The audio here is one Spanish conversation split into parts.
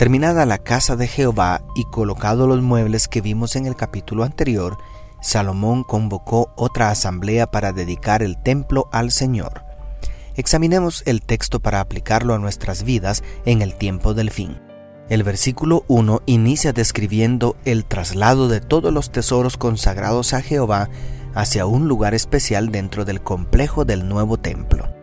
Terminada la casa de Jehová y colocados los muebles que vimos en el capítulo anterior, Salomón convocó otra asamblea para dedicar el templo al Señor. Examinemos el texto para aplicarlo a nuestras vidas en el tiempo del fin. El versículo 1 inicia describiendo el traslado de todos los tesoros consagrados a Jehová hacia un lugar especial dentro del complejo del nuevo templo.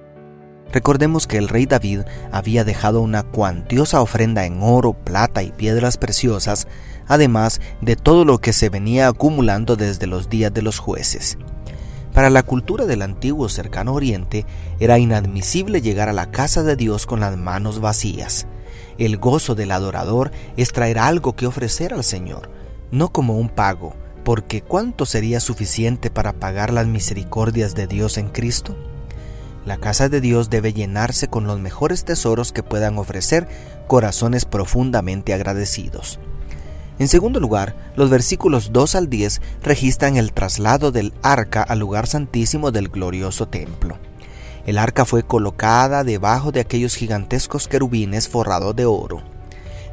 Recordemos que el rey David había dejado una cuantiosa ofrenda en oro, plata y piedras preciosas, además de todo lo que se venía acumulando desde los días de los jueces. Para la cultura del antiguo cercano oriente era inadmisible llegar a la casa de Dios con las manos vacías. El gozo del adorador es traer algo que ofrecer al Señor, no como un pago, porque ¿cuánto sería suficiente para pagar las misericordias de Dios en Cristo? La casa de Dios debe llenarse con los mejores tesoros que puedan ofrecer corazones profundamente agradecidos. En segundo lugar, los versículos 2 al 10 registran el traslado del arca al lugar santísimo del glorioso templo. El arca fue colocada debajo de aquellos gigantescos querubines forrados de oro.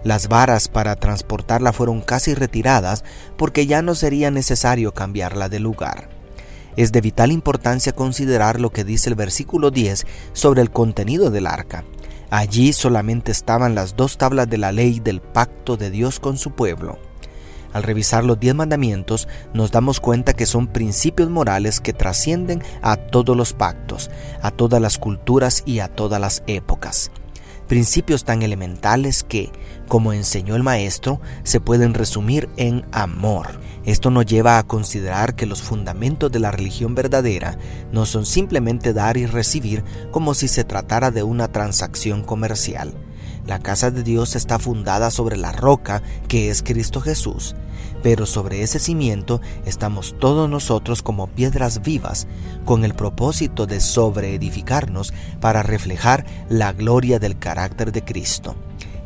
Las varas para transportarla fueron casi retiradas porque ya no sería necesario cambiarla de lugar. Es de vital importancia considerar lo que dice el versículo 10 sobre el contenido del arca. Allí solamente estaban las dos tablas de la ley del pacto de Dios con su pueblo. Al revisar los diez mandamientos nos damos cuenta que son principios morales que trascienden a todos los pactos, a todas las culturas y a todas las épocas principios tan elementales que, como enseñó el maestro, se pueden resumir en amor. Esto nos lleva a considerar que los fundamentos de la religión verdadera no son simplemente dar y recibir como si se tratara de una transacción comercial. La casa de Dios está fundada sobre la roca que es Cristo Jesús, pero sobre ese cimiento estamos todos nosotros como piedras vivas, con el propósito de sobreedificarnos para reflejar la gloria del carácter de Cristo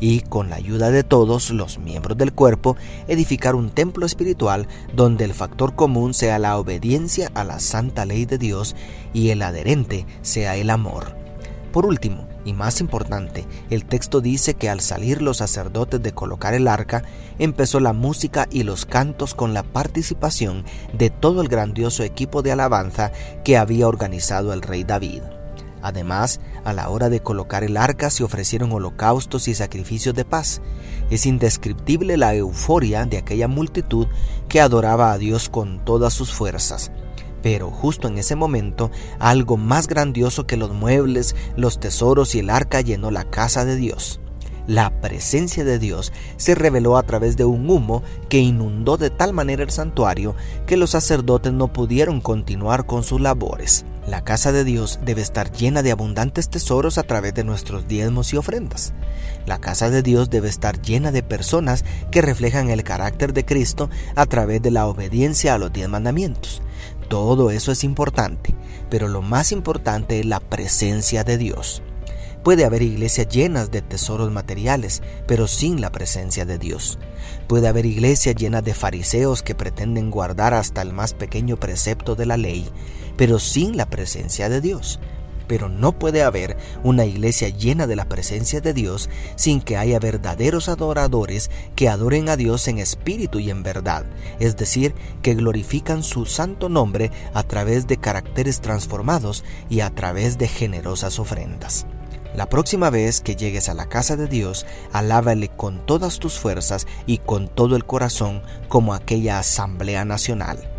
y con la ayuda de todos los miembros del cuerpo edificar un templo espiritual donde el factor común sea la obediencia a la santa ley de Dios y el adherente sea el amor. Por último, y más importante, el texto dice que al salir los sacerdotes de colocar el arca, empezó la música y los cantos con la participación de todo el grandioso equipo de alabanza que había organizado el rey David. Además, a la hora de colocar el arca se ofrecieron holocaustos y sacrificios de paz. Es indescriptible la euforia de aquella multitud que adoraba a Dios con todas sus fuerzas. Pero justo en ese momento, algo más grandioso que los muebles, los tesoros y el arca llenó la casa de Dios. La presencia de Dios se reveló a través de un humo que inundó de tal manera el santuario que los sacerdotes no pudieron continuar con sus labores. La casa de Dios debe estar llena de abundantes tesoros a través de nuestros diezmos y ofrendas. La casa de Dios debe estar llena de personas que reflejan el carácter de Cristo a través de la obediencia a los diez mandamientos. Todo eso es importante, pero lo más importante es la presencia de Dios. Puede haber iglesias llenas de tesoros materiales, pero sin la presencia de Dios. Puede haber iglesias llenas de fariseos que pretenden guardar hasta el más pequeño precepto de la ley, pero sin la presencia de Dios. Pero no puede haber una iglesia llena de la presencia de Dios sin que haya verdaderos adoradores que adoren a Dios en espíritu y en verdad, es decir, que glorifican su santo nombre a través de caracteres transformados y a través de generosas ofrendas. La próxima vez que llegues a la casa de Dios, alábale con todas tus fuerzas y con todo el corazón como aquella asamblea nacional.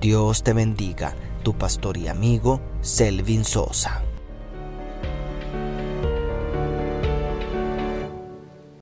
Dios te bendiga, tu pastor y amigo Selvin Sosa.